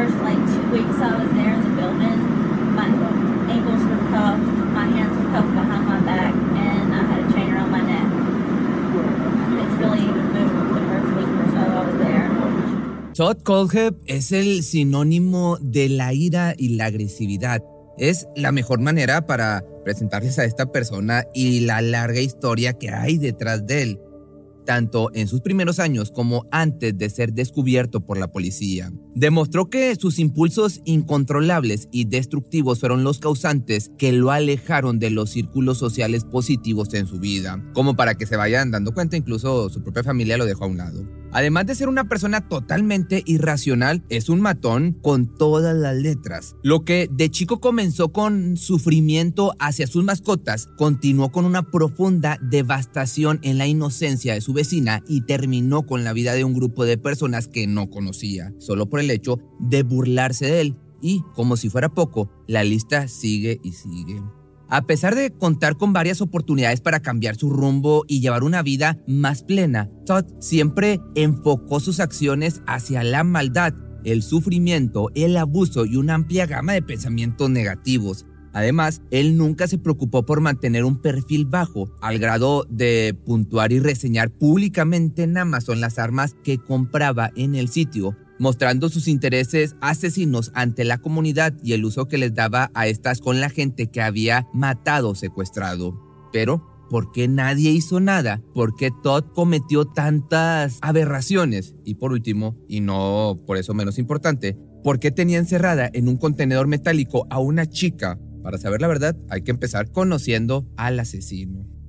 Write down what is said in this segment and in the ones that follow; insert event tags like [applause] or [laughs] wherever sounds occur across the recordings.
First like two weeks I was there in the building, my ankles were cuffed, my hands were cuffed behind my back, and I had a chain around my neck. I couldn't really even move the first week or so I was there. Todd Colheb es el sinónimo de la ira y la agresividad. Es la mejor manera para presentarles a esta persona y la larga historia que hay detrás de él, tanto en sus primeros años como antes de ser descubierto por la policía. Demostró que sus impulsos incontrolables y destructivos fueron los causantes que lo alejaron de los círculos sociales positivos en su vida. Como para que se vayan dando cuenta, incluso su propia familia lo dejó a un lado. Además de ser una persona totalmente irracional, es un matón con todas las letras. Lo que de chico comenzó con sufrimiento hacia sus mascotas, continuó con una profunda devastación en la inocencia de su vecina y terminó con la vida de un grupo de personas que no conocía, solo por el hecho de burlarse de él. Y, como si fuera poco, la lista sigue y sigue. A pesar de contar con varias oportunidades para cambiar su rumbo y llevar una vida más plena, Todd siempre enfocó sus acciones hacia la maldad, el sufrimiento, el abuso y una amplia gama de pensamientos negativos. Además, él nunca se preocupó por mantener un perfil bajo, al grado de puntuar y reseñar públicamente en Amazon las armas que compraba en el sitio, mostrando sus intereses asesinos ante la comunidad y el uso que les daba a estas con la gente que había matado o secuestrado. Pero, ¿por qué nadie hizo nada? ¿Por qué Todd cometió tantas aberraciones? Y por último, y no por eso menos importante, ¿por qué tenía encerrada en un contenedor metálico a una chica? Para saber la verdad, hay que empezar conociendo al asesino.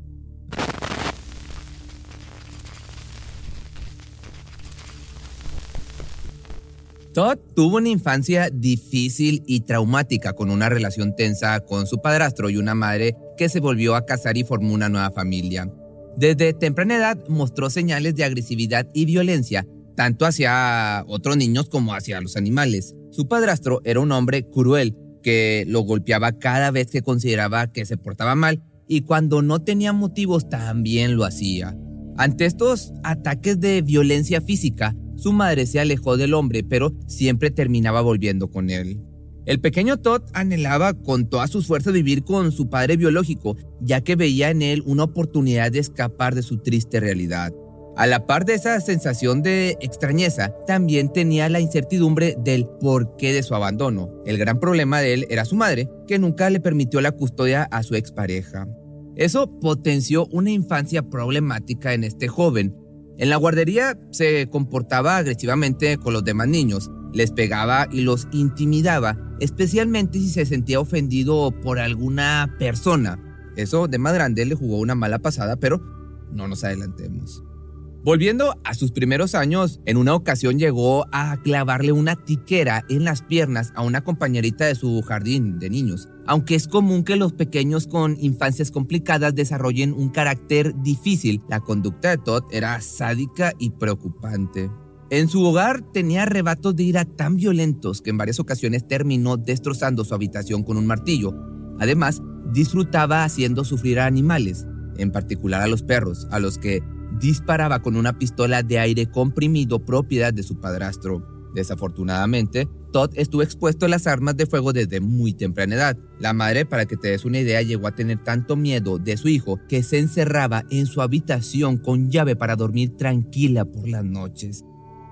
Todd tuvo una infancia difícil y traumática con una relación tensa con su padrastro y una madre que se volvió a casar y formó una nueva familia. Desde temprana edad mostró señales de agresividad y violencia, tanto hacia otros niños como hacia los animales. Su padrastro era un hombre cruel que lo golpeaba cada vez que consideraba que se portaba mal y cuando no tenía motivos también lo hacía. Ante estos ataques de violencia física, su madre se alejó del hombre, pero siempre terminaba volviendo con él. El pequeño Todd anhelaba con todas sus fuerzas vivir con su padre biológico, ya que veía en él una oportunidad de escapar de su triste realidad. A la par de esa sensación de extrañeza, también tenía la incertidumbre del porqué de su abandono. El gran problema de él era su madre, que nunca le permitió la custodia a su expareja. Eso potenció una infancia problemática en este joven. En la guardería se comportaba agresivamente con los demás niños, les pegaba y los intimidaba, especialmente si se sentía ofendido por alguna persona. Eso de más grande le jugó una mala pasada, pero no nos adelantemos. Volviendo a sus primeros años, en una ocasión llegó a clavarle una tiquera en las piernas a una compañerita de su jardín de niños. Aunque es común que los pequeños con infancias complicadas desarrollen un carácter difícil, la conducta de Todd era sádica y preocupante. En su hogar tenía arrebatos de ira tan violentos que en varias ocasiones terminó destrozando su habitación con un martillo. Además, disfrutaba haciendo sufrir a animales, en particular a los perros, a los que disparaba con una pistola de aire comprimido propiedad de su padrastro. Desafortunadamente, Todd estuvo expuesto a las armas de fuego desde muy temprana edad. La madre, para que te des una idea, llegó a tener tanto miedo de su hijo que se encerraba en su habitación con llave para dormir tranquila por las noches.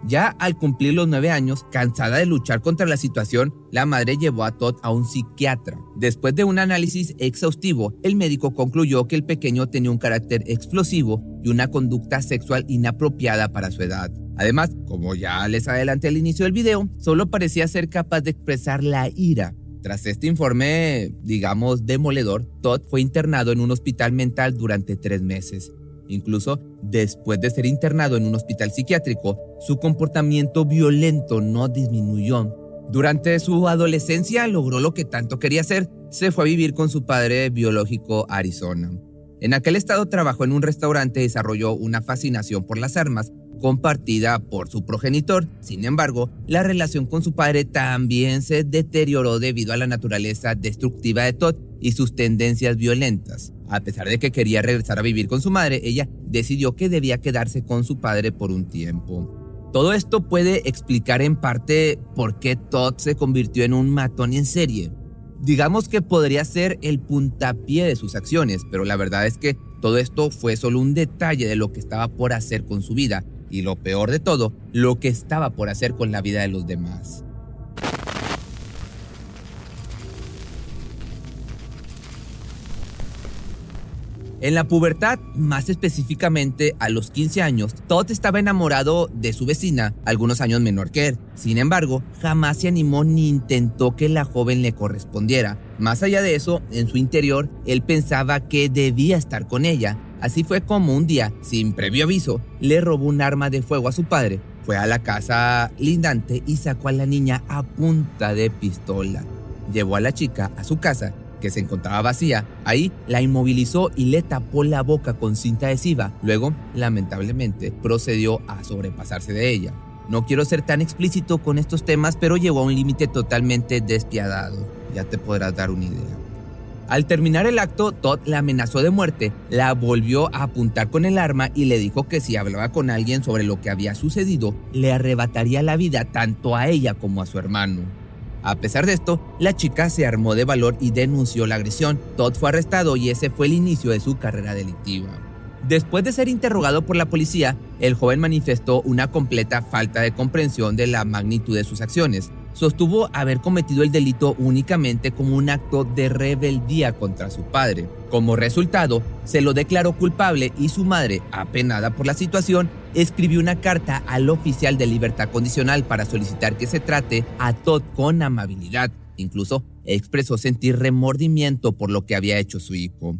Ya al cumplir los nueve años, cansada de luchar contra la situación, la madre llevó a Todd a un psiquiatra. Después de un análisis exhaustivo, el médico concluyó que el pequeño tenía un carácter explosivo y una conducta sexual inapropiada para su edad. Además, como ya les adelanté al inicio del video, solo parecía ser capaz de expresar la ira. Tras este informe, digamos, demoledor, Todd fue internado en un hospital mental durante tres meses. Incluso después de ser internado en un hospital psiquiátrico, su comportamiento violento no disminuyó. Durante su adolescencia logró lo que tanto quería hacer, se fue a vivir con su padre biológico Arizona. En aquel estado trabajó en un restaurante y desarrolló una fascinación por las armas, compartida por su progenitor. Sin embargo, la relación con su padre también se deterioró debido a la naturaleza destructiva de Todd y sus tendencias violentas. A pesar de que quería regresar a vivir con su madre, ella decidió que debía quedarse con su padre por un tiempo. Todo esto puede explicar en parte por qué Todd se convirtió en un matón en serie. Digamos que podría ser el puntapié de sus acciones, pero la verdad es que todo esto fue solo un detalle de lo que estaba por hacer con su vida y lo peor de todo, lo que estaba por hacer con la vida de los demás. En la pubertad, más específicamente a los 15 años, Todd estaba enamorado de su vecina, algunos años menor que él. Sin embargo, jamás se animó ni intentó que la joven le correspondiera. Más allá de eso, en su interior, él pensaba que debía estar con ella. Así fue como un día, sin previo aviso, le robó un arma de fuego a su padre. Fue a la casa lindante y sacó a la niña a punta de pistola. Llevó a la chica a su casa que se encontraba vacía, ahí la inmovilizó y le tapó la boca con cinta adhesiva. Luego, lamentablemente, procedió a sobrepasarse de ella. No quiero ser tan explícito con estos temas, pero llegó a un límite totalmente despiadado. Ya te podrás dar una idea. Al terminar el acto, Todd la amenazó de muerte, la volvió a apuntar con el arma y le dijo que si hablaba con alguien sobre lo que había sucedido, le arrebataría la vida tanto a ella como a su hermano. A pesar de esto, la chica se armó de valor y denunció la agresión. Todd fue arrestado y ese fue el inicio de su carrera delictiva. Después de ser interrogado por la policía, el joven manifestó una completa falta de comprensión de la magnitud de sus acciones sostuvo haber cometido el delito únicamente como un acto de rebeldía contra su padre. Como resultado, se lo declaró culpable y su madre, apenada por la situación, escribió una carta al oficial de libertad condicional para solicitar que se trate a Todd con amabilidad. Incluso expresó sentir remordimiento por lo que había hecho su hijo.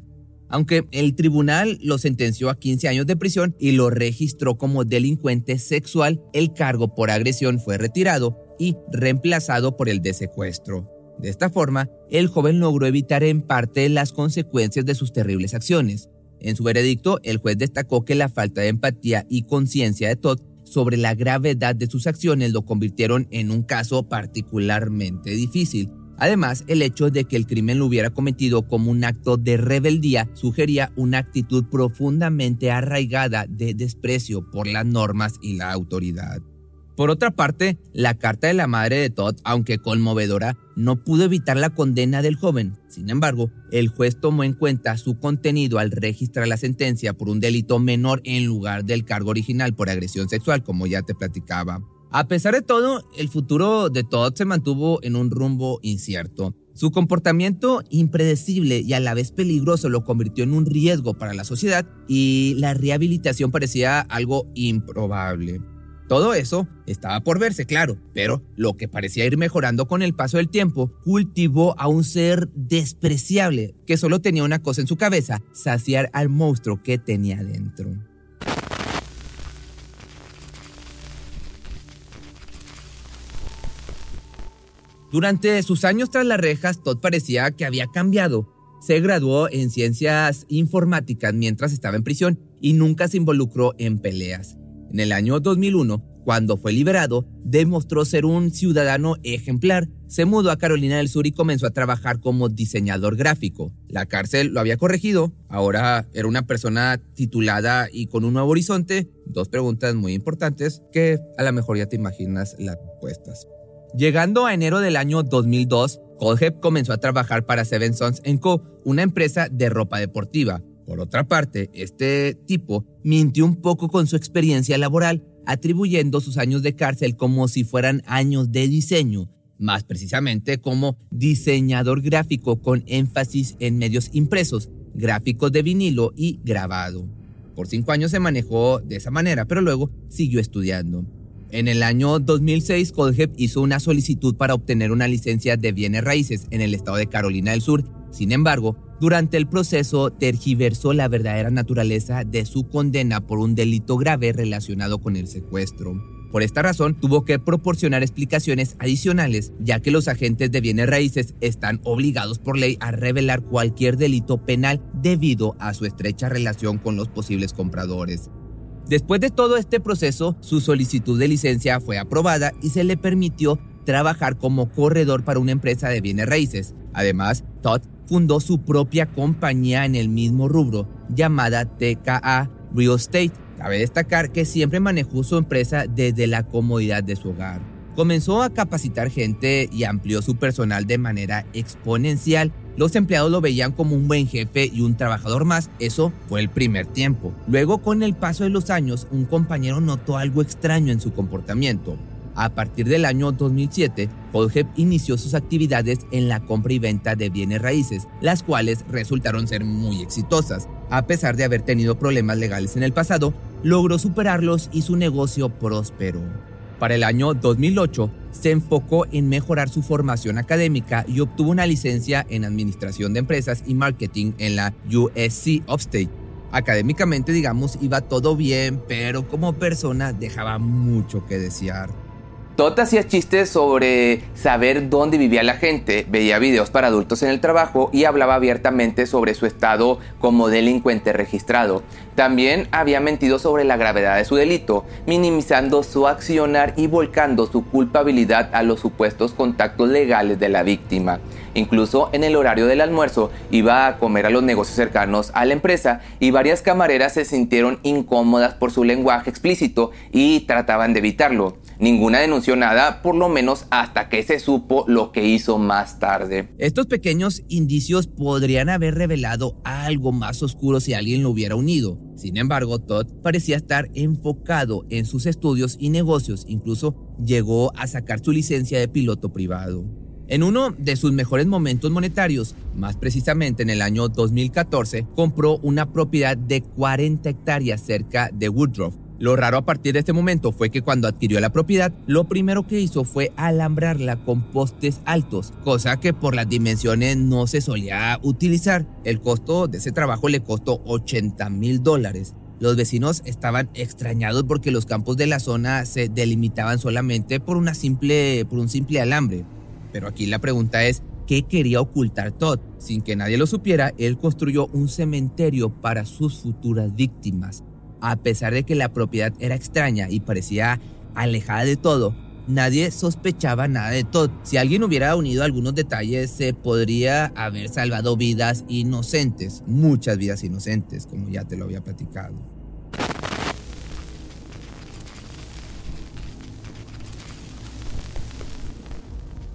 Aunque el tribunal lo sentenció a 15 años de prisión y lo registró como delincuente sexual, el cargo por agresión fue retirado y reemplazado por el de secuestro. De esta forma, el joven logró evitar en parte las consecuencias de sus terribles acciones. En su veredicto, el juez destacó que la falta de empatía y conciencia de Todd sobre la gravedad de sus acciones lo convirtieron en un caso particularmente difícil. Además, el hecho de que el crimen lo hubiera cometido como un acto de rebeldía sugería una actitud profundamente arraigada de desprecio por las normas y la autoridad. Por otra parte, la carta de la madre de Todd, aunque conmovedora, no pudo evitar la condena del joven. Sin embargo, el juez tomó en cuenta su contenido al registrar la sentencia por un delito menor en lugar del cargo original por agresión sexual, como ya te platicaba. A pesar de todo, el futuro de Todd se mantuvo en un rumbo incierto. Su comportamiento impredecible y a la vez peligroso lo convirtió en un riesgo para la sociedad y la rehabilitación parecía algo improbable. Todo eso estaba por verse, claro, pero lo que parecía ir mejorando con el paso del tiempo cultivó a un ser despreciable que solo tenía una cosa en su cabeza, saciar al monstruo que tenía dentro. Durante sus años tras las rejas, Todd parecía que había cambiado. Se graduó en ciencias informáticas mientras estaba en prisión y nunca se involucró en peleas. En el año 2001, cuando fue liberado, demostró ser un ciudadano ejemplar. Se mudó a Carolina del Sur y comenzó a trabajar como diseñador gráfico. La cárcel lo había corregido, ahora era una persona titulada y con un nuevo horizonte. Dos preguntas muy importantes que a lo mejor ya te imaginas las respuestas. Llegando a enero del año 2002, Colhep comenzó a trabajar para Seven Sons Co., una empresa de ropa deportiva. Por otra parte, este tipo mintió un poco con su experiencia laboral, atribuyendo sus años de cárcel como si fueran años de diseño, más precisamente como diseñador gráfico con énfasis en medios impresos, gráficos de vinilo y grabado. Por cinco años se manejó de esa manera, pero luego siguió estudiando. En el año 2006, Colhep hizo una solicitud para obtener una licencia de bienes raíces en el estado de Carolina del Sur. Sin embargo, Durante el proceso tergiversó la verdadera naturaleza de su condena por un delito grave relacionado con el secuestro. Por esta razón, tuvo que proporcionar explicaciones adicionales, ya que los agentes de bienes raíces están obligados por ley a revelar cualquier delito penal debido a su estrecha relación con los posibles compradores. Después de todo este proceso, su solicitud de licencia fue aprobada y se le permitió trabajar como corredor para una empresa de bienes raíces. Además, Todd fundó su propia compañía en el mismo rubro, llamada TKA Real Estate. Cabe destacar que siempre manejó su empresa desde la comodidad de su hogar. Comenzó a capacitar gente y amplió su personal de manera exponencial. Los empleados lo veían como un buen jefe y un trabajador más. Eso fue el primer tiempo. Luego, con el paso de los años, un compañero notó algo extraño en su comportamiento. A partir del año 2007, Colhep inició sus actividades en la compra y venta de bienes raíces, las cuales resultaron ser muy exitosas. A pesar de haber tenido problemas legales en el pasado, logró superarlos y su negocio prosperó. Para el año 2008, se enfocó en mejorar su formación académica y obtuvo una licencia en Administración de Empresas y Marketing en la USC Upstate. Académicamente, digamos, iba todo bien, pero como persona dejaba mucho que desear. Todd hacía chistes sobre saber dónde vivía la gente, veía videos para adultos en el trabajo y hablaba abiertamente sobre su estado como delincuente registrado. También había mentido sobre la gravedad de su delito, minimizando su accionar y volcando su culpabilidad a los supuestos contactos legales de la víctima. Incluso en el horario del almuerzo iba a comer a los negocios cercanos a la empresa y varias camareras se sintieron incómodas por su lenguaje explícito y trataban de evitarlo. Ninguna denunció nada, por lo menos hasta que se supo lo que hizo más tarde. Estos pequeños indicios podrían haber revelado algo más oscuro si alguien lo hubiera unido. Sin embargo, Todd parecía estar enfocado en sus estudios y negocios, incluso llegó a sacar su licencia de piloto privado. En uno de sus mejores momentos monetarios, más precisamente en el año 2014, compró una propiedad de 40 hectáreas cerca de Woodruff, lo raro a partir de este momento fue que cuando adquirió la propiedad, lo primero que hizo fue alambrarla con postes altos, cosa que por las dimensiones no se solía utilizar. El costo de ese trabajo le costó 80 mil dólares. Los vecinos estaban extrañados porque los campos de la zona se delimitaban solamente por, una simple, por un simple alambre. Pero aquí la pregunta es, ¿qué quería ocultar Todd? Sin que nadie lo supiera, él construyó un cementerio para sus futuras víctimas. A pesar de que la propiedad era extraña y parecía alejada de todo, nadie sospechaba nada de todo. Si alguien hubiera unido algunos detalles, se podría haber salvado vidas inocentes, muchas vidas inocentes, como ya te lo había platicado.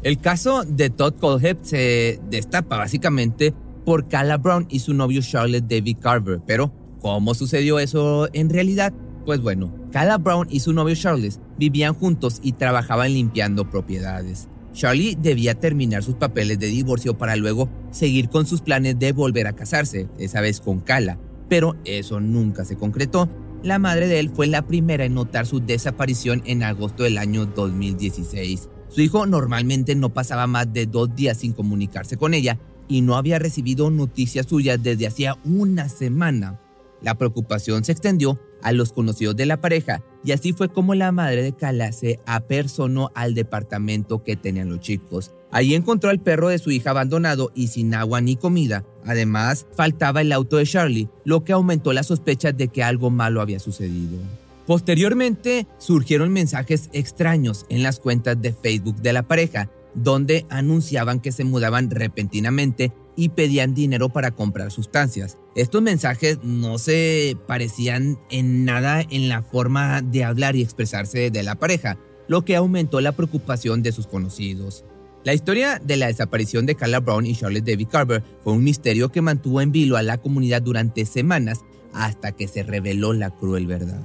El caso de Todd Colhep se destapa básicamente por Calla Brown y su novio Charlotte David Carver, pero ¿Cómo sucedió eso en realidad? Pues bueno, Kala Brown y su novio Charles vivían juntos y trabajaban limpiando propiedades. Charlie debía terminar sus papeles de divorcio para luego seguir con sus planes de volver a casarse, esa vez con Kala, pero eso nunca se concretó. La madre de él fue la primera en notar su desaparición en agosto del año 2016. Su hijo normalmente no pasaba más de dos días sin comunicarse con ella y no había recibido noticias suyas desde hacía una semana. La preocupación se extendió a los conocidos de la pareja y así fue como la madre de Kala se apersonó al departamento que tenían los chicos. Allí encontró al perro de su hija abandonado y sin agua ni comida. Además, faltaba el auto de Charlie, lo que aumentó las sospechas de que algo malo había sucedido. Posteriormente, surgieron mensajes extraños en las cuentas de Facebook de la pareja, donde anunciaban que se mudaban repentinamente y pedían dinero para comprar sustancias. Estos mensajes no se parecían en nada en la forma de hablar y expresarse de la pareja, lo que aumentó la preocupación de sus conocidos. La historia de la desaparición de Carla Brown y Charlotte David Carver fue un misterio que mantuvo en vilo a la comunidad durante semanas hasta que se reveló la cruel verdad.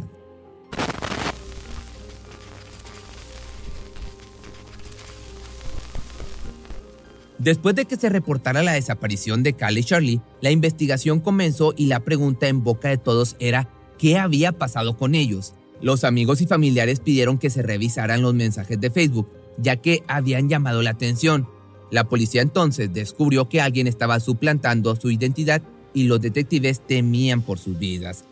Después de que se reportara la desaparición de Cal y Charlie, la investigación comenzó y la pregunta en boca de todos era ¿qué había pasado con ellos? Los amigos y familiares pidieron que se revisaran los mensajes de Facebook, ya que habían llamado la atención. La policía entonces descubrió que alguien estaba suplantando su identidad y los detectives temían por sus vidas.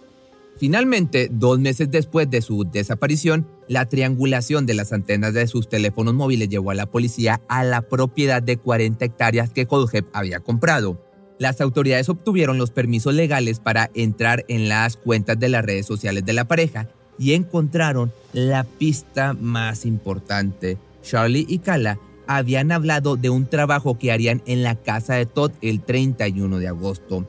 Finalmente, dos meses después de su desaparición, la triangulación de las antenas de sus teléfonos móviles llevó a la policía a la propiedad de 40 hectáreas que Kohlhepp había comprado. Las autoridades obtuvieron los permisos legales para entrar en las cuentas de las redes sociales de la pareja y encontraron la pista más importante. Charlie y Kala habían hablado de un trabajo que harían en la casa de Todd el 31 de agosto.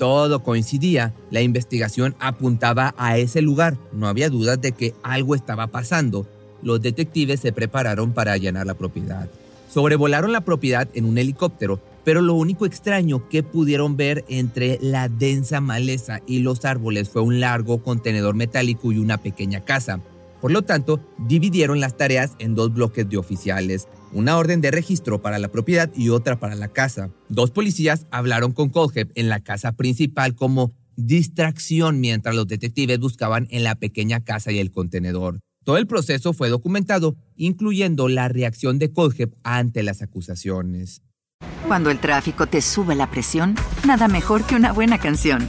Todo coincidía, la investigación apuntaba a ese lugar, no había dudas de que algo estaba pasando. Los detectives se prepararon para allanar la propiedad. Sobrevolaron la propiedad en un helicóptero, pero lo único extraño que pudieron ver entre la densa maleza y los árboles fue un largo contenedor metálico y una pequeña casa. Por lo tanto, dividieron las tareas en dos bloques de oficiales una orden de registro para la propiedad y otra para la casa. Dos policías hablaron con Kohlhepp en la casa principal como distracción mientras los detectives buscaban en la pequeña casa y el contenedor. Todo el proceso fue documentado, incluyendo la reacción de Kohlhepp ante las acusaciones. Cuando el tráfico te sube la presión, nada mejor que una buena canción.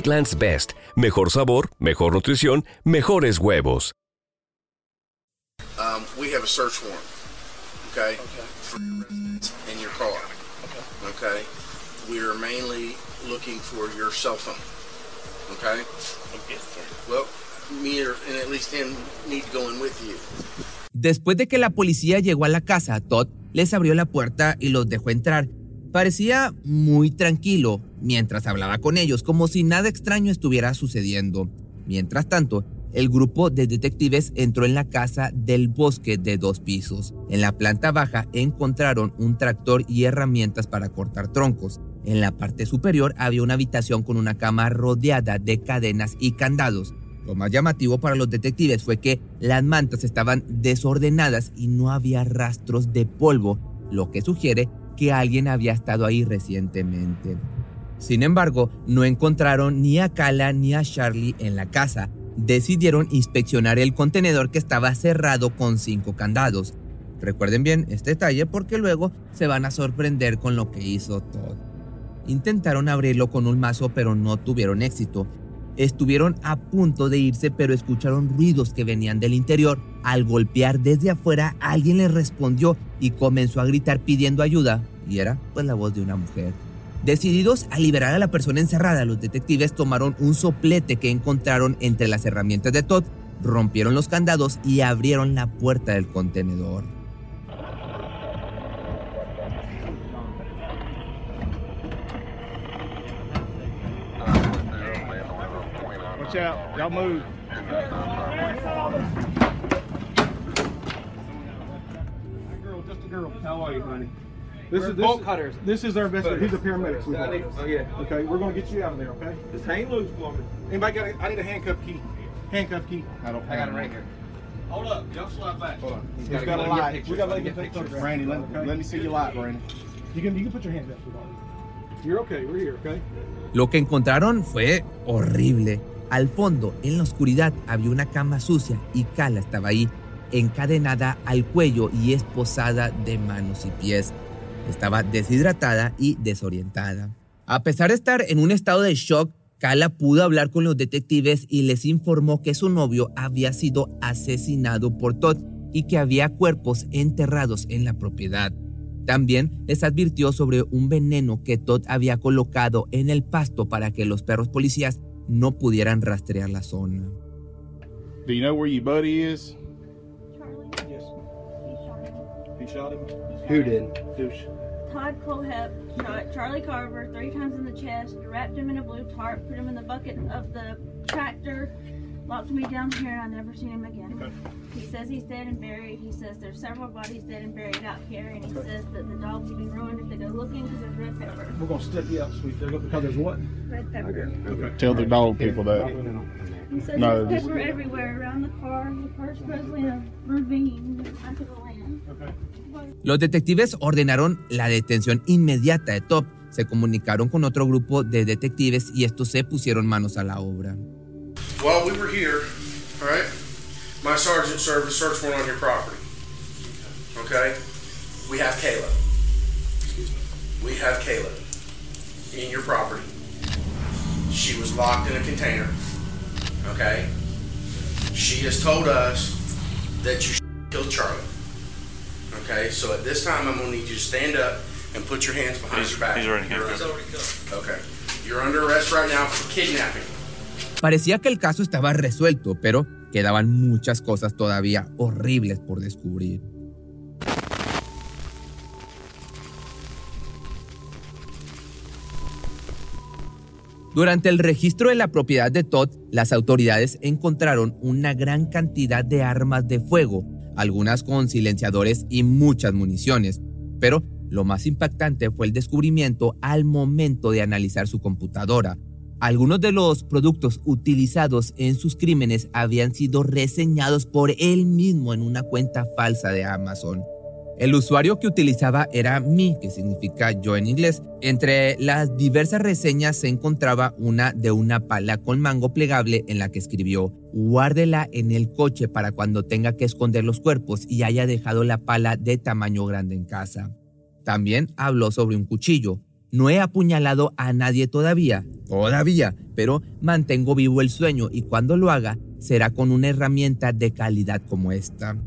Eggland's Best. Mejor sabor, mejor nutrición, mejores huevos. Um, we have a search warrant, okay, in your car, okay. We are mainly looking for your cell phone, okay. Well, me and at least him need to go in with you. Después de que la policía llegó a la casa, Todd les abrió la puerta y los dejó entrar. Parecía muy tranquilo mientras hablaba con ellos, como si nada extraño estuviera sucediendo. Mientras tanto, el grupo de detectives entró en la casa del bosque de dos pisos. En la planta baja encontraron un tractor y herramientas para cortar troncos. En la parte superior había una habitación con una cama rodeada de cadenas y candados. Lo más llamativo para los detectives fue que las mantas estaban desordenadas y no había rastros de polvo, lo que sugiere que alguien había estado ahí recientemente. Sin embargo, no encontraron ni a Kala ni a Charlie en la casa. Decidieron inspeccionar el contenedor que estaba cerrado con cinco candados. Recuerden bien este detalle porque luego se van a sorprender con lo que hizo Todd. Intentaron abrirlo con un mazo pero no tuvieron éxito. Estuvieron a punto de irse pero escucharon ruidos que venían del interior. Al golpear desde afuera alguien les respondió y comenzó a gritar pidiendo ayuda y era pues la voz de una mujer. Decididos a liberar a la persona encerrada, los detectives tomaron un soplete que encontraron entre las herramientas de Todd, rompieron los candados y abrieron la puerta del contenedor. Watch out. This We're is bolt this, cutters. This is our investigator. He's a paramedic. I sweetheart. need- oh, yeah. Okay, we're gonna get you out of there. Okay. Just hang loose for me. Anybody got? A, I need a handcuff key. Handcuff key. I don't. I got it right here. Hold up. Y'all slide back. Hold on. He's gotta got go a light. pictures. We gotta let Get you take pictures. Brandy, let, let me see your light, Brandy. You can you can put your hands up. You're okay. We're here. Okay. Lo que encontraron fue horrible. Al fondo, en la oscuridad, había una cama sucia y Kala estaba ahí, encadenada al cuello y esposada de manos y pies. Estaba deshidratada y desorientada. A pesar de estar en un estado de shock, Kala pudo hablar con los detectives y les informó que su novio había sido asesinado por Todd y que había cuerpos enterrados en la propiedad. También les advirtió sobre un veneno que Todd había colocado en el pasto para que los perros policías no pudieran rastrear la zona. Do you know where your buddy is? He shot him. Who did? Douche. Todd Colehep shot Charlie Carver three times in the chest, wrapped him in a blue tarp, put him in the bucket of the tractor, locked me down here, and I never seen him again. He says he's dead and buried. He says there's several bodies dead and buried out here, and he says that the dogs will be ruined if they go looking because there's red pepper. We're gonna step you up, sweet. There, because there's what? Red pepper. Okay. Tell the dog people that. He says No, there's this- pepper everywhere around the car. The car's supposedly in a ravine under the land. Los detectives ordenaron la detención inmediata de Top. Se comunicaron con otro grupo de detectives y estos se pusieron manos a la obra. While we were here, all right, my sergeant served a search warrant on your property. Okay? We have Kayla. We have Kayla in your property. She was locked in a container. Okay? She has told us that you killed Charlie. Okay? So at this time, I'm going to need you to stand up and put your hands behind He's- your back. he's already You're handcuffed. under- Okay. You're under arrest right now for kidnapping. Parecía que el caso estaba resuelto, pero quedaban muchas cosas todavía horribles por descubrir. Durante el registro de la propiedad de Todd, las autoridades encontraron una gran cantidad de armas de fuego, algunas con silenciadores y muchas municiones. Pero lo más impactante fue el descubrimiento al momento de analizar su computadora. Algunos de los productos utilizados en sus crímenes habían sido reseñados por él mismo en una cuenta falsa de Amazon. El usuario que utilizaba era me, que significa yo en inglés. Entre las diversas reseñas se encontraba una de una pala con mango plegable en la que escribió, guárdela en el coche para cuando tenga que esconder los cuerpos y haya dejado la pala de tamaño grande en casa. También habló sobre un cuchillo. No he apuñalado a nadie todavía, todavía, pero mantengo vivo el sueño y cuando lo haga será con una herramienta de calidad como esta.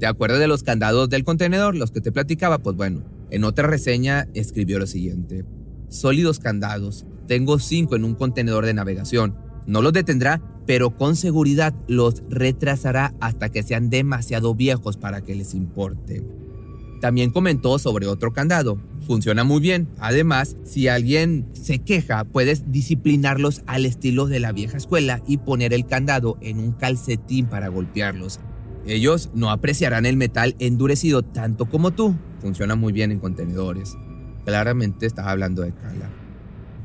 ¿Te acuerdas de los candados del contenedor, los que te platicaba? Pues bueno, en otra reseña escribió lo siguiente. Sólidos candados. Tengo cinco en un contenedor de navegación. No los detendrá, pero con seguridad los retrasará hasta que sean demasiado viejos para que les importe. También comentó sobre otro candado. Funciona muy bien. Además, si alguien se queja, puedes disciplinarlos al estilo de la vieja escuela y poner el candado en un calcetín para golpearlos. Ellos no apreciarán el metal endurecido tanto como tú. Funciona muy bien en contenedores. Claramente estaba hablando de Kala.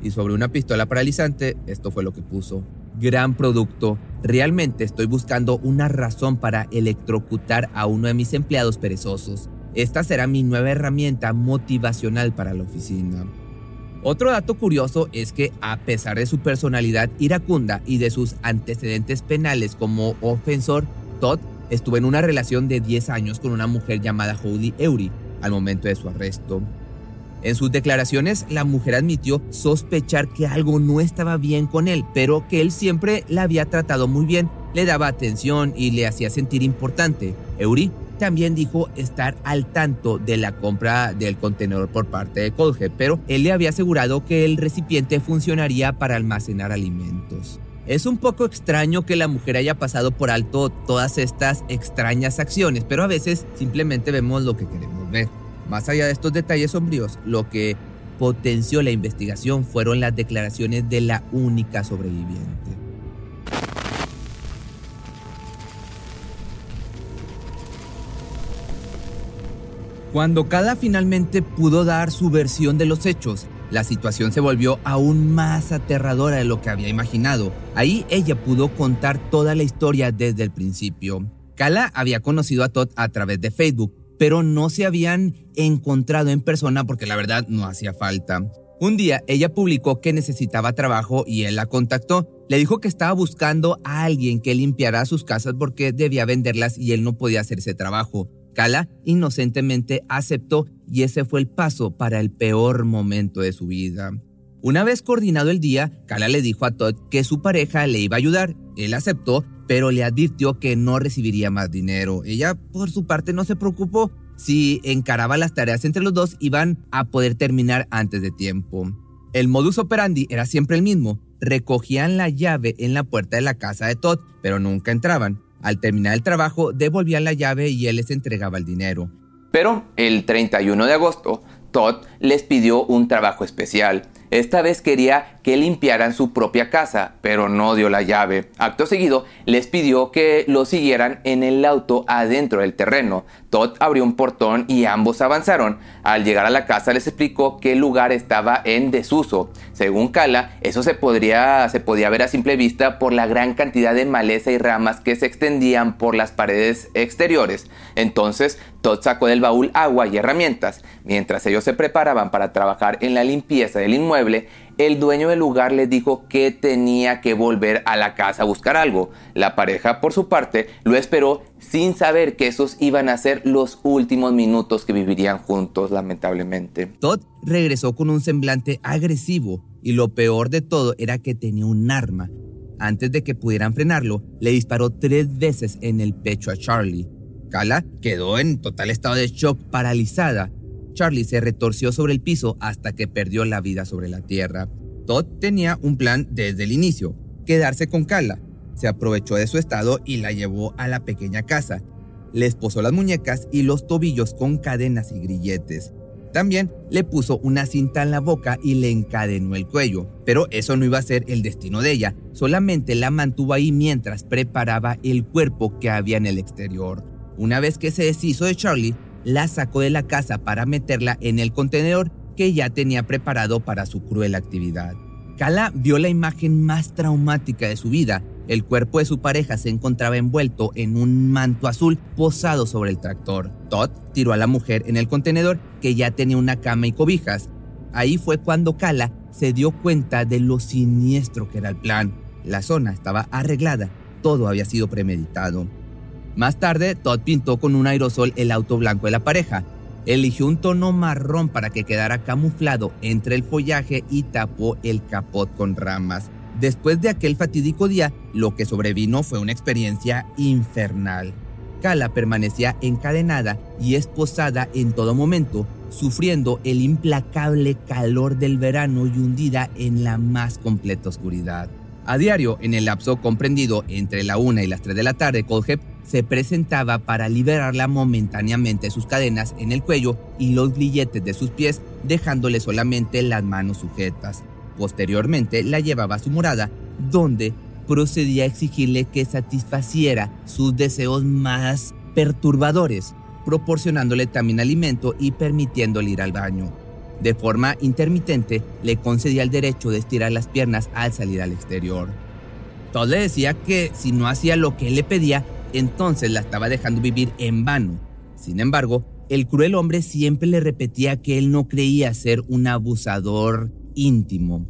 Y sobre una pistola paralizante, esto fue lo que puso. Gran producto. Realmente estoy buscando una razón para electrocutar a uno de mis empleados perezosos. Esta será mi nueva herramienta motivacional para la oficina. Otro dato curioso es que a pesar de su personalidad iracunda y de sus antecedentes penales como ofensor, Todd estuvo en una relación de 10 años con una mujer llamada Holly Eury al momento de su arresto. En sus declaraciones, la mujer admitió sospechar que algo no estaba bien con él, pero que él siempre la había tratado muy bien, le daba atención y le hacía sentir importante. Eury también dijo estar al tanto de la compra del contenedor por parte de Colge, pero él le había asegurado que el recipiente funcionaría para almacenar alimentos. Es un poco extraño que la mujer haya pasado por alto todas estas extrañas acciones, pero a veces simplemente vemos lo que queremos ver. Más allá de estos detalles sombríos, lo que potenció la investigación fueron las declaraciones de la única sobreviviente. Cuando Kala finalmente pudo dar su versión de los hechos, la situación se volvió aún más aterradora de lo que había imaginado. Ahí ella pudo contar toda la historia desde el principio. Kala había conocido a Todd a través de Facebook, pero no se habían encontrado en persona porque la verdad no hacía falta. Un día ella publicó que necesitaba trabajo y él la contactó. Le dijo que estaba buscando a alguien que limpiara sus casas porque debía venderlas y él no podía hacer ese trabajo. Kala inocentemente aceptó y ese fue el paso para el peor momento de su vida. Una vez coordinado el día, Kala le dijo a Todd que su pareja le iba a ayudar. Él aceptó, pero le advirtió que no recibiría más dinero. Ella, por su parte, no se preocupó. Si encaraba las tareas entre los dos, iban a poder terminar antes de tiempo. El modus operandi era siempre el mismo, recogían la llave en la puerta de la casa de Todd, pero nunca entraban. Al terminar el trabajo, devolvían la llave y él les entregaba el dinero. Pero el 31 de agosto, Todd les pidió un trabajo especial. Esta vez quería que limpiaran su propia casa, pero no dio la llave. Acto seguido, les pidió que lo siguieran en el auto adentro del terreno. Todd abrió un portón y ambos avanzaron. Al llegar a la casa les explicó que el lugar estaba en desuso. Según Kala, eso se, podría, se podía ver a simple vista por la gran cantidad de maleza y ramas que se extendían por las paredes exteriores. Entonces, Todd sacó del baúl agua y herramientas. Mientras ellos se preparaban para trabajar en la limpieza del inmueble, el dueño del lugar les dijo que tenía que volver a la casa a buscar algo. La pareja, por su parte, lo esperó sin saber que esos iban a ser los últimos minutos que vivirían juntos, lamentablemente. Todd regresó con un semblante agresivo y lo peor de todo era que tenía un arma. Antes de que pudieran frenarlo, le disparó tres veces en el pecho a Charlie. Kala quedó en total estado de shock, paralizada. Charlie se retorció sobre el piso hasta que perdió la vida sobre la tierra. Todd tenía un plan desde el inicio, quedarse con Kala. Se aprovechó de su estado y la llevó a la pequeña casa. Le esposó las muñecas y los tobillos con cadenas y grilletes. También le puso una cinta en la boca y le encadenó el cuello. Pero eso no iba a ser el destino de ella, solamente la mantuvo ahí mientras preparaba el cuerpo que había en el exterior. Una vez que se deshizo de Charlie, la sacó de la casa para meterla en el contenedor que ya tenía preparado para su cruel actividad. Kala vio la imagen más traumática de su vida. El cuerpo de su pareja se encontraba envuelto en un manto azul posado sobre el tractor. Todd tiró a la mujer en el contenedor que ya tenía una cama y cobijas. Ahí fue cuando Kala se dio cuenta de lo siniestro que era el plan. La zona estaba arreglada, todo había sido premeditado. Más tarde, Todd pintó con un aerosol el auto blanco de la pareja. Eligió un tono marrón para que quedara camuflado entre el follaje y tapó el capot con ramas. Después de aquel fatídico día, lo que sobrevino fue una experiencia infernal. Kala permanecía encadenada y esposada en todo momento, sufriendo el implacable calor del verano y hundida en la más completa oscuridad. A diario, en el lapso comprendido entre la 1 y las 3 de la tarde, Colhep se presentaba para liberarla momentáneamente sus cadenas en el cuello y los grilletes de sus pies, dejándole solamente las manos sujetas. Posteriormente la llevaba a su morada, donde procedía a exigirle que satisfaciera sus deseos más perturbadores, proporcionándole también alimento y permitiéndole ir al baño. De forma intermitente, le concedía el derecho de estirar las piernas al salir al exterior. Todd le decía que si no hacía lo que él le pedía, entonces la estaba dejando vivir en vano. Sin embargo, el cruel hombre siempre le repetía que él no creía ser un abusador íntimo.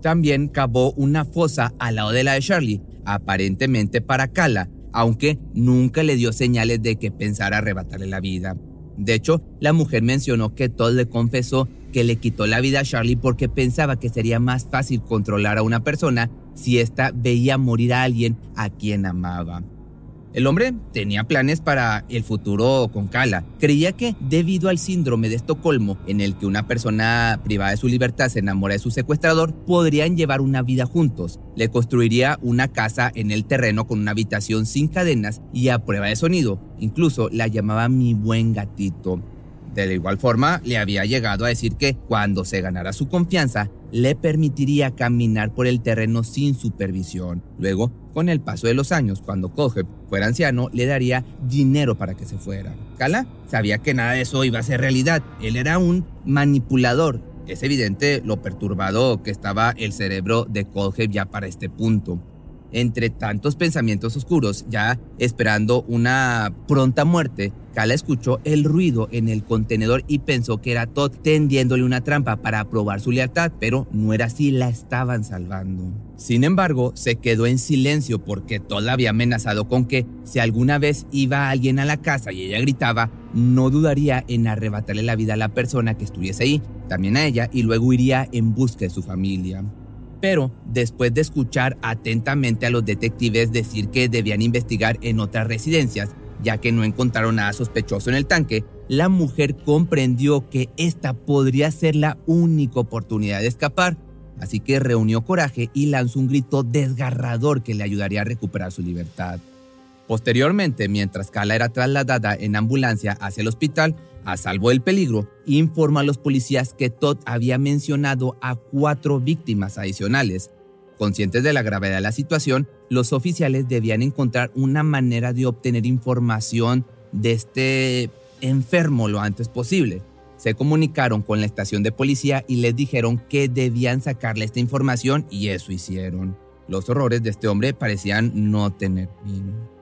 También cavó una fosa al lado de la de Charlie, aparentemente para Kala, aunque nunca le dio señales de que pensara arrebatarle la vida. De hecho, la mujer mencionó que Todd le confesó que le quitó la vida a Charlie porque pensaba que sería más fácil controlar a una persona si ésta veía morir a alguien a quien amaba. El hombre tenía planes para el futuro con Kala. Creía que debido al síndrome de Estocolmo, en el que una persona privada de su libertad se enamora de su secuestrador, podrían llevar una vida juntos. Le construiría una casa en el terreno con una habitación sin cadenas y a prueba de sonido. Incluso la llamaba mi buen gatito. De igual forma, le había llegado a decir que cuando se ganara su confianza, le permitiría caminar por el terreno sin supervisión. Luego, con el paso de los años, cuando Koheb fuera anciano, le daría dinero para que se fuera. Kala sabía que nada de eso iba a ser realidad. Él era un manipulador. Es evidente lo perturbado que estaba el cerebro de Koheb ya para este punto entre tantos pensamientos oscuros, ya esperando una pronta muerte, Kala escuchó el ruido en el contenedor y pensó que era Todd tendiéndole una trampa para probar su lealtad, pero no era así, la estaban salvando. Sin embargo, se quedó en silencio porque Todd la había amenazado con que si alguna vez iba alguien a la casa y ella gritaba, no dudaría en arrebatarle la vida a la persona que estuviese ahí, también a ella, y luego iría en busca de su familia. Pero después de escuchar atentamente a los detectives decir que debían investigar en otras residencias, ya que no encontraron nada sospechoso en el tanque, la mujer comprendió que esta podría ser la única oportunidad de escapar. así que reunió coraje y lanzó un grito desgarrador que le ayudaría a recuperar su libertad. Posteriormente, mientras Carla era trasladada en ambulancia hacia el hospital, a salvo del peligro, informó a los policías que Todd había mencionado a cuatro víctimas adicionales. Conscientes de la gravedad de la situación, los oficiales debían encontrar una manera de obtener información de este enfermo lo antes posible. Se comunicaron con la estación de policía y les dijeron que debían sacarle esta información y eso hicieron. Los horrores de este hombre parecían no tener fin.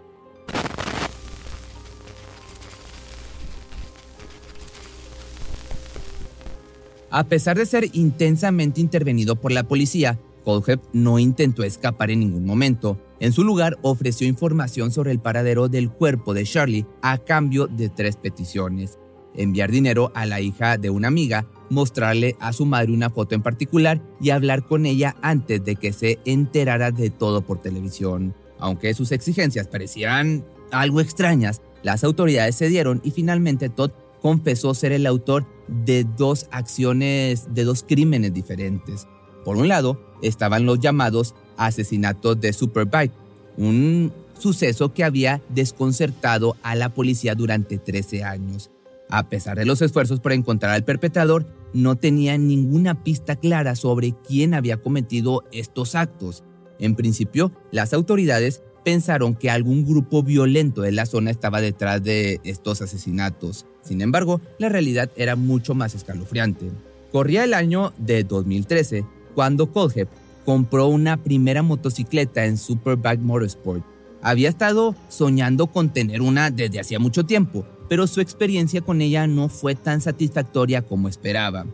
A pesar de ser intensamente intervenido por la policía, Colhep no intentó escapar en ningún momento. En su lugar, ofreció información sobre el paradero del cuerpo de Charlie a cambio de tres peticiones. Enviar dinero a la hija de una amiga, mostrarle a su madre una foto en particular y hablar con ella antes de que se enterara de todo por televisión. Aunque sus exigencias parecían algo extrañas, las autoridades cedieron y finalmente Todd confesó ser el autor de dos acciones, de dos crímenes diferentes. Por un lado, estaban los llamados asesinatos de Superbike, un suceso que había desconcertado a la policía durante 13 años. A pesar de los esfuerzos por encontrar al perpetrador, no tenían ninguna pista clara sobre quién había cometido estos actos. En principio, las autoridades pensaron que algún grupo violento de la zona estaba detrás de estos asesinatos. Sin embargo, la realidad era mucho más escalofriante. Corría el año de 2013 cuando Colhep compró una primera motocicleta en Superbike Motorsport. Había estado soñando con tener una desde hacía mucho tiempo, pero su experiencia con ella no fue tan satisfactoria como esperaba.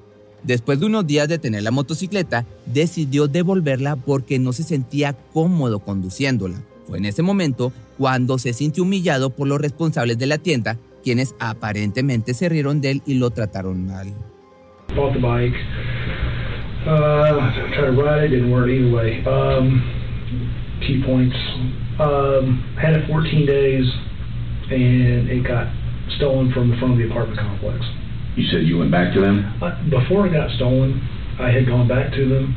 Después de unos días de tener la motocicleta, decidió devolverla porque no se sentía cómodo conduciéndola. Fue en ese momento cuando se sintió humillado por los responsables de la tienda, quienes aparentemente se rieron de él y lo trataron mal. Bought the bike. Uh, tried to ride it, didn't work either way. Um, key points. Um, had it 14 days, and it got stolen from the front of the apartment complex. You said you went back to them? Uh, before it got stolen, I had gone back to them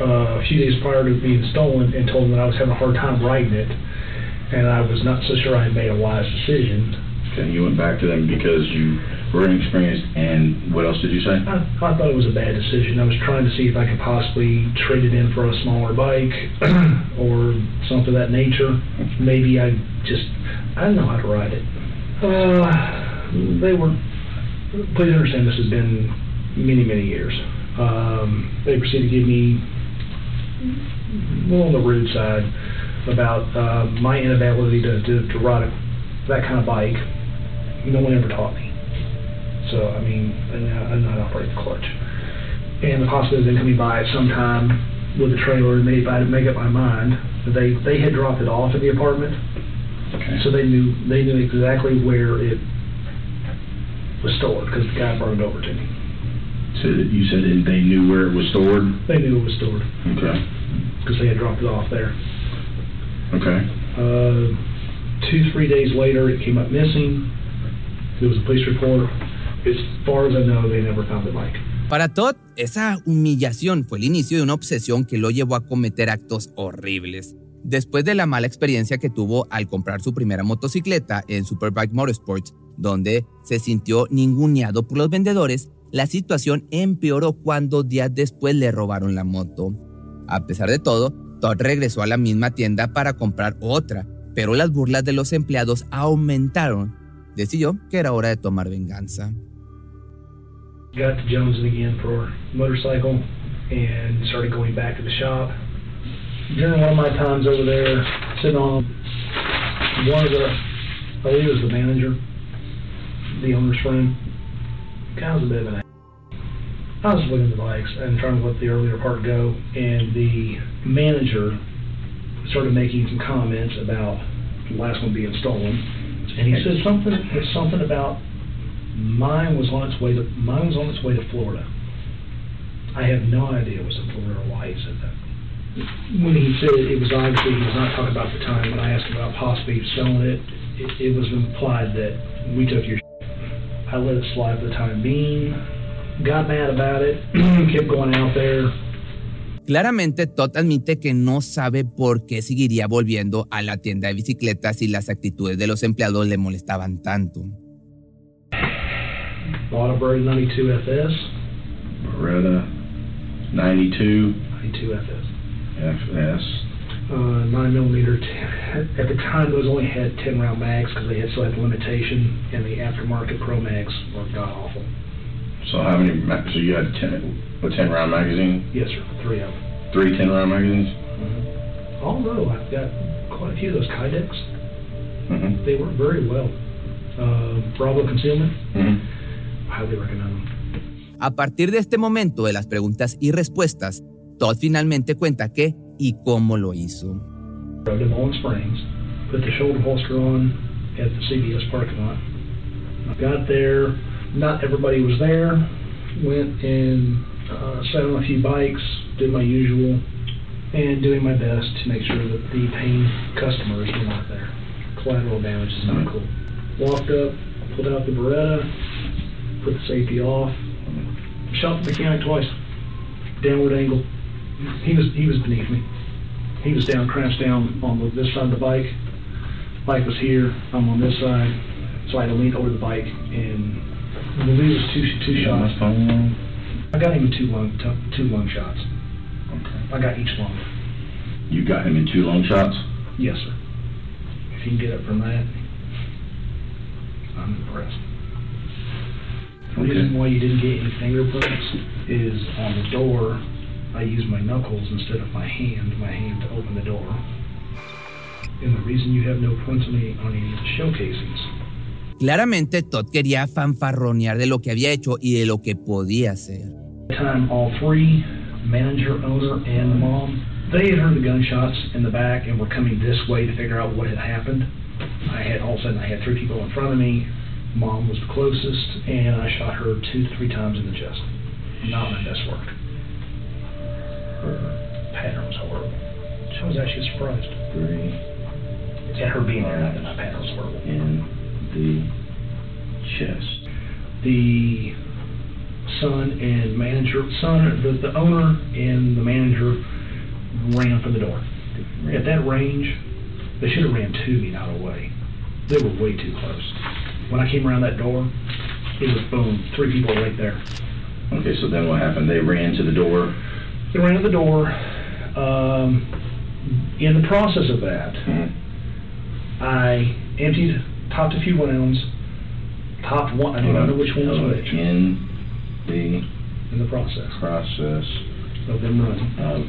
uh, a few days prior to being stolen and told them that I was having a hard time writing it, and I was not so sure I had made a wise decision. And you went back to them because you were inexperienced, and what else did you say? I, I thought it was a bad decision. I was trying to see if I could possibly trade it in for a smaller bike [clears throat] or something of that nature. Maybe I just, I didn't know how to ride it. Uh, they were, please understand this has been many, many years. Um, they proceeded to give me little on the rude side about uh, my inability to, to, to ride a, that kind of bike. No one ever taught me. So, I mean, and I, and I operate the clutch. And the possibility of them coming by at some time with a trailer and maybe I'd make up my mind. They they had dropped it off at the apartment, Okay. so they knew they knew exactly where it was stored because the guy brought it over to me. So you said that they knew where it was stored? They knew it was stored Okay. because they had dropped it off there. Okay. Uh, two, three days later, it came up missing. There was a police report. As far as I know, they never found the bike. Para Todd, esa humillación fue el inicio de una obsesión que lo llevó a cometer actos horribles. Después de la mala experiencia que tuvo al comprar su primera motocicleta en Superbike Motorsports, donde se sintió ninguneado por los vendedores, la situación empeoró cuando días después le robaron la moto. A pesar de todo, Todd regresó a la misma tienda para comprar otra, pero las burlas de los empleados aumentaron. Decidió que era hora de tomar venganza. Got to Jonesing again for motorcycle and started going back to the shop. During one of my times over there, sitting on one of the, I believe it was the manager, the owner's friend, guy was a bit of an. I was looking at the bikes and trying to let the earlier part go, and the manager started making some comments about the last one being stolen, and he said something something about mine was on its way to mine was on its way to Florida. I have no idea it was in Florida or why he said that. When he said it, it was obviously he was not talking about the time. When I asked him about possibly selling it, it, it was implied that we took your. I let it slide for the time being. Got mad about it. [clears throat] kept going out there. Claramente, Todd admite que no sabe por qué seguiría volviendo a la tienda de bicicletas si las actitudes de los empleados le molestaban tanto. Bought a Beretta 92 FS. Beretta 92 92 FS. FS. Uh, 9 millimeter. T- at the time, those only had 10 round mags because they had still had the limitation, and the aftermarket Pro Mags were god awful. So how many? ma- So you had ten, a ten round magazine, Yes, sir. Three of them. three ten round magazines. Although I've got quite a few of those Kydex, Mm-hmm. they work very well. Uh, Bravo Concealment, Mm-hmm. highly recommend them. A partir de este momento de las preguntas y respuestas, Todd finalmente cuenta qué y cómo lo hizo. Drove to Bowling Springs, put the shoulder holster on at the CBS parking lot. I got there, not everybody was there. Went and uh, sat on a few bikes, did my usual, and doing my best to make sure that the paying customers were not there. Collateral damage is not cool. Walked up, pulled out the Beretta, put the safety off, shot the mechanic twice. Downward angle. He was he was beneath me. He was down, crashed down on the, this side of the bike. Bike was here. I'm on this side, so I had to lean over the bike and well, these was two two You got shots. my phone? I got him in two lung two, two lung shots. Okay. I got each lung. You got him in two long shots. Yes, sir. If you can get up from that, I'm impressed. The Okay. reason why you didn't get any fingerprints is on the door, I used my knuckles instead of my hand, my hand to open the door. And the reason you have no prints on any, on any of the Claramente, Todd quería fanfarronear de lo que había hecho y de lo que podía hacer. time all three, manager, owner, and mom, they had heard the gunshots in the back and were coming this way to figure out what had happened. I had all of a sudden I had three people in front of me. Mom was the closest, and I shot her two to three times in the chest. Not my best work. Her pattern was horrible. I was actually surprised. Three At her being there, I that my pattern was horrible. in the chest. the son and manager, son, the, the owner and the manager ran for the door. At that range, they should have ran to me, not away. They were way too close. When I came around that door, it was boom, three people right there. Okay, so then what happened? They ran to the door. They ran to the door. Um, in the process of that, I emptied, topped a few rounds, topped one, I don't know which one was Uh, which, In the in the process process of them running. of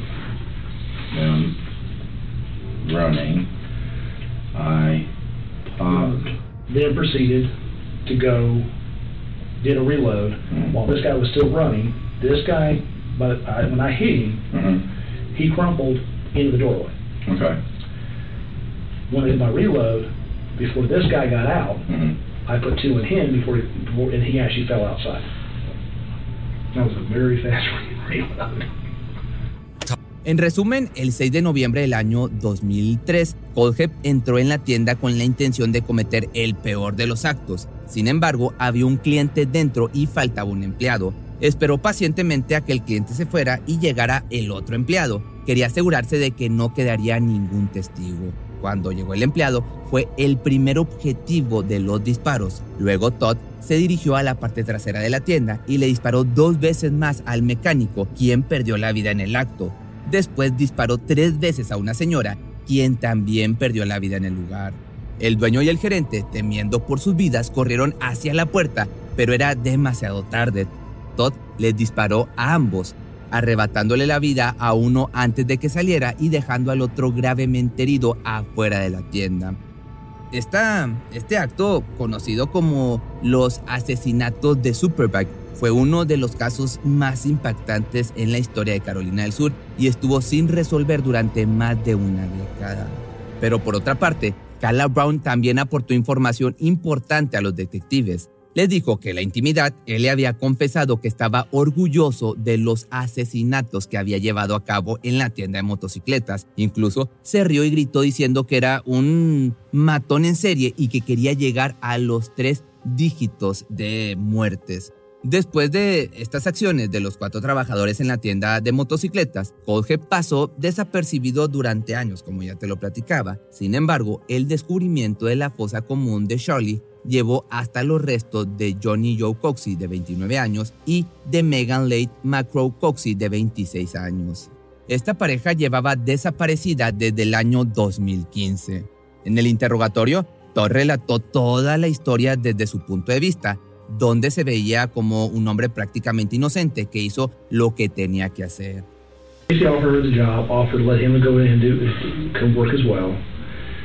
them running, I popped. then proceeded to go, did a reload. While this guy was still running, this guy, but I, when I hit him, Mhm. he crumpled into the doorway. Okay. When I did my reload, before this guy got out, Mhm. I put two in him before, he, before and he actually fell outside. That was a very fast [laughs] reload. En resumen, el 6 de noviembre del año 2003, Colhep entró en la tienda con la intención de cometer el peor de los actos. Sin embargo, había un cliente dentro y faltaba un empleado. Esperó pacientemente a que el cliente se fuera y llegara el otro empleado. Quería asegurarse de que no quedaría ningún testigo. Cuando llegó el empleado, fue el primer objetivo de los disparos. Luego Todd se dirigió a la parte trasera de la tienda y le disparó dos veces más al mecánico, quien perdió la vida en el acto. Después disparó tres veces a una señora, quien también perdió la vida en el lugar. El dueño y el gerente, temiendo por sus vidas, corrieron hacia la puerta, pero era demasiado tarde. Todd les disparó a ambos, arrebatándole la vida a uno antes de que saliera y dejando al otro gravemente herido afuera de la tienda. Este acto, conocido como los asesinatos de Superbike, fue uno de los casos más impactantes en la historia de Carolina del Sur y estuvo sin resolver durante más de una década. Pero por otra parte, Carla Brown también aportó información importante a los detectives. Les dijo que la intimidad él le había confesado que estaba orgulloso de los asesinatos que había llevado a cabo en la tienda de motocicletas. Incluso se rió y gritó diciendo que era un matón en serie y que quería llegar a los tres dígitos de muertes. Después de estas acciones de los cuatro trabajadores en la tienda de motocicletas, Colge pasó desapercibido durante años, como ya te lo platicaba. Sin embargo, el descubrimiento de la fosa común de Charlie llevó hasta los restos de Johnny Joe Coxey, de 29 años, y de Megan Late Macrow Coxey, de 26 años. Esta pareja llevaba desaparecida desde el año 2015. En el interrogatorio, Todd relató toda la historia desde su punto de vista, donde se veía como un hombre prácticamente inocente que hizo lo que tenía que hacer.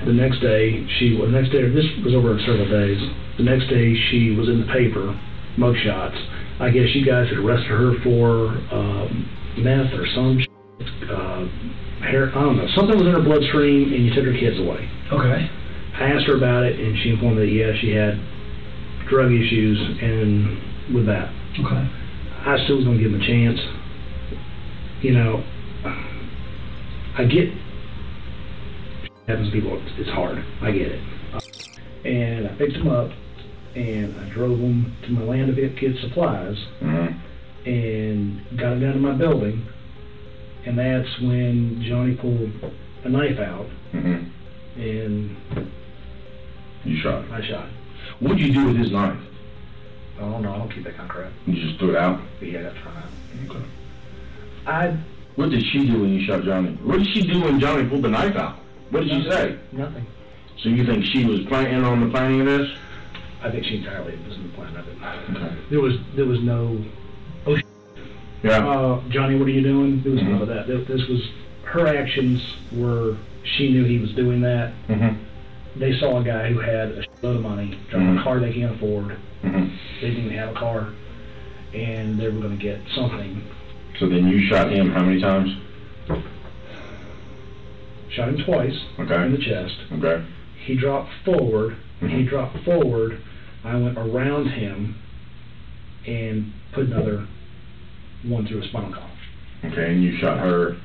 She offered her the job, offered to let him go in and do come work as well. The next day, she the next day this was over several days. The next day, she was in the paper, mugshots. I guess you guys had arrested her for um, meth or some uh, hair. I don't know. Something was in her bloodstream, and you took her kids away. Okay. I asked her about it, and she informed me that yeah, she had drug issues and with that. Okay. I still was gonna give him a chance. You know, I get happens to people. It's hard. I get it. And I picked him up, and I drove him to my land of It kids supplies, mm-hmm. and got him down to my building. And that's when Johnny pulled a knife out, mm-hmm. and You shot him. I shot. What'd you do with his knife? I don't know. I don't keep that kind of crap. You just threw it out? Yeah, that's right. Okay. I What did she do when you shot Johnny? What did she do when Johnny pulled the knife out? What did she say? nothing. So you think she was planning on the planning of this? I think she entirely was in the plan of it. Okay. There was there was no. Oh, sh- Yeah. uh, Johnny, what are you doing? There was Mhm. none of that. This was her actions were she knew he was doing that. Mm-hmm. They saw a guy who had a load of money, driving Mhm. a car they can't afford. Mm-hmm. They didn't even have a car, and they were going to get something. So then you shot him how many times? Shot him twice Okay. in the chest. Okay. He dropped forward. When he Mhm. dropped forward, I went around him and put another one through his spinal column. Okay, and you shot her.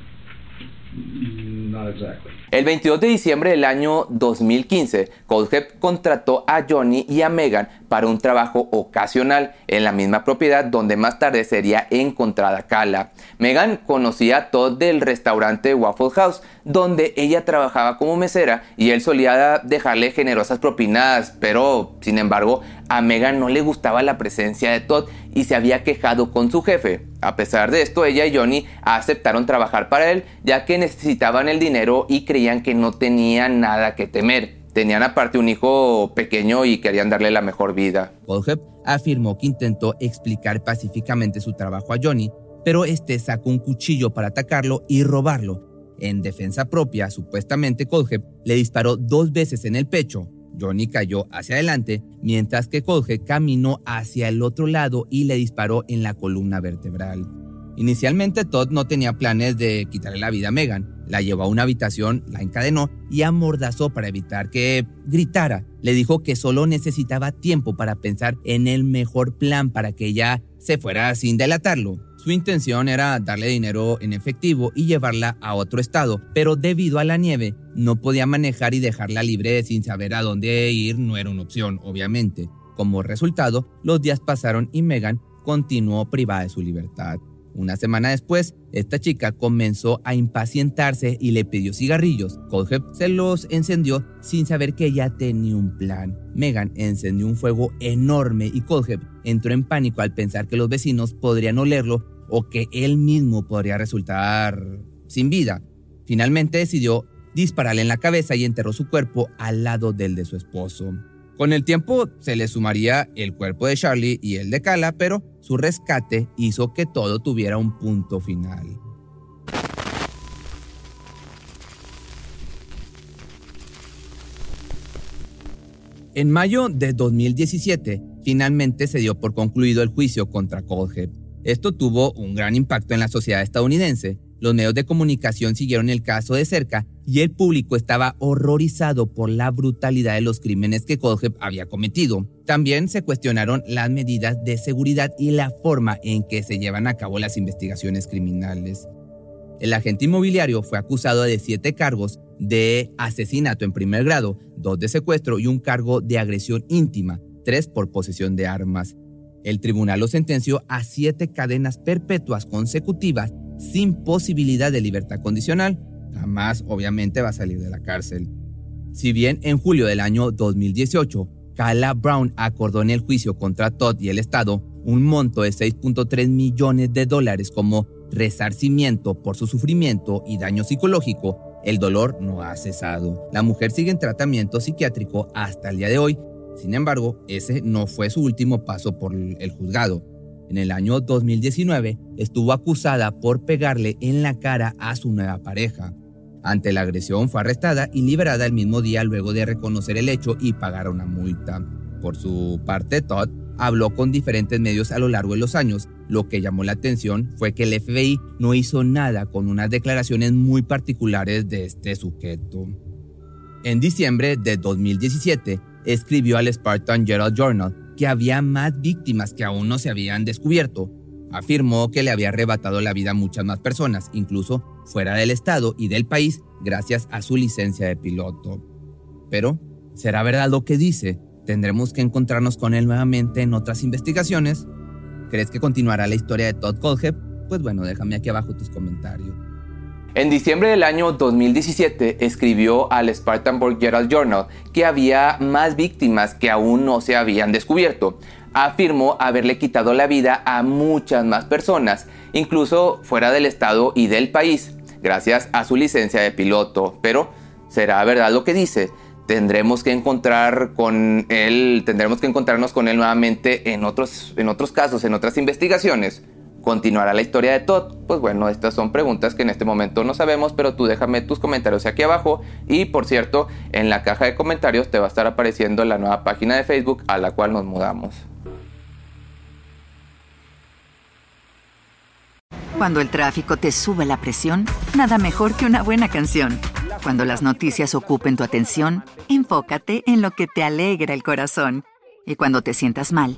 Exactly. El 22 de diciembre del año 2015, Coldhead contrató a Johnny y a Megan para un trabajo ocasional en la misma propiedad donde más tarde sería encontrada Kala. Megan conocía a Todd del restaurante Waffle House, donde ella trabajaba como mesera y él solía dejarle generosas propinadas, pero sin embargo a Megan no le gustaba la presencia de Todd y se había quejado con su jefe. A pesar de esto, ella y Johnny aceptaron trabajar para él, ya que necesitaban el dinero y creían que no tenían nada que temer. Tenían aparte un hijo pequeño y querían darle la mejor vida. Colhep afirmó que intentó explicar pacíficamente su trabajo a Johnny, pero este sacó un cuchillo para atacarlo y robarlo. En defensa propia, supuestamente Colhep le disparó dos veces en el pecho. Johnny cayó hacia adelante, mientras que Colhep caminó hacia el otro lado y le disparó en la columna vertebral. Inicialmente Todd no tenía planes de quitarle la vida a Megan. La llevó a una habitación, la encadenó y amordazó para evitar que gritara. Le dijo que solo necesitaba tiempo para pensar en el mejor plan para que ella se fuera sin delatarlo. Su intención era darle dinero en efectivo y llevarla a otro estado, pero debido a la nieve no podía manejar y dejarla libre sin saber a dónde ir no era una opción, obviamente. Como resultado, los días pasaron y Megan continuó privada de su libertad. Una semana después, esta chica comenzó a impacientarse y le pidió cigarrillos. Colhep se los encendió sin saber que ella tenía un plan. Megan encendió un fuego enorme y Colhep entró en pánico al pensar que los vecinos podrían olerlo o que él mismo podría resultar sin vida. Finalmente decidió dispararle en la cabeza y enterró su cuerpo al lado del de su esposo. Con el tiempo se le sumaría el cuerpo de Charlie y el de Kala, pero su rescate hizo que todo tuviera un punto final. En mayo de 2017, finalmente se dio por concluido el juicio contra Colhead. Esto tuvo un gran impacto en la sociedad estadounidense. Los medios de comunicación siguieron el caso de cerca y el público estaba horrorizado por la brutalidad de los crímenes que Colhep había cometido. También se cuestionaron las medidas de seguridad y la forma en que se llevan a cabo las investigaciones criminales. El agente inmobiliario fue acusado de siete cargos de asesinato en primer grado, dos de secuestro y un cargo de agresión íntima, tres por posesión de armas. El tribunal lo sentenció a siete cadenas perpetuas consecutivas sin posibilidad de libertad condicional. Jamás, obviamente, va a salir de la cárcel. Si bien en julio del año 2018, Kala Brown acordó en el juicio contra Todd y el Estado un monto de 6.3 millones de dólares como resarcimiento por su sufrimiento y daño psicológico, el dolor no ha cesado. La mujer sigue en tratamiento psiquiátrico hasta el día de hoy. Sin embargo, ese no fue su último paso por el juzgado. En el año 2019 estuvo acusada por pegarle en la cara a su nueva pareja. Ante la agresión fue arrestada y liberada el mismo día luego de reconocer el hecho y pagar una multa. Por su parte, Todd habló con diferentes medios a lo largo de los años. Lo que llamó la atención fue que el FBI no hizo nada con unas declaraciones muy particulares de este sujeto. En diciembre de 2017, escribió al Spartan Herald Journal que había más víctimas que aún no se habían descubierto. Afirmó que le había arrebatado la vida a muchas más personas, incluso fuera del estado y del país, gracias a su licencia de piloto. Pero, ¿será verdad lo que dice? ¿Tendremos que encontrarnos con él nuevamente en otras investigaciones? ¿Crees que continuará la historia de Todd Colhep? Pues bueno, déjame aquí abajo tus comentarios. En diciembre del año 2017 escribió al Spartanburg Herald Journal que había más víctimas que aún no se habían descubierto. Afirmó haberle quitado la vida a muchas más personas, incluso fuera del estado y del país, gracias a su licencia de piloto. Pero, ¿será verdad lo que dice? tendremos que encontrar con él, tendremos que encontrarnos con él nuevamente en otros, en otros casos, en otras investigaciones. ¿Continuará la historia de Todd? Pues bueno, estas son preguntas que en este momento no sabemos, pero tú déjame tus comentarios aquí abajo. Y por cierto, en la caja de comentarios te va a estar apareciendo la nueva página de Facebook a la cual nos mudamos. Cuando el tráfico te sube la presión, nada mejor que una buena canción. Cuando las noticias ocupen tu atención, enfócate en lo que te alegra el corazón. Y cuando te sientas mal,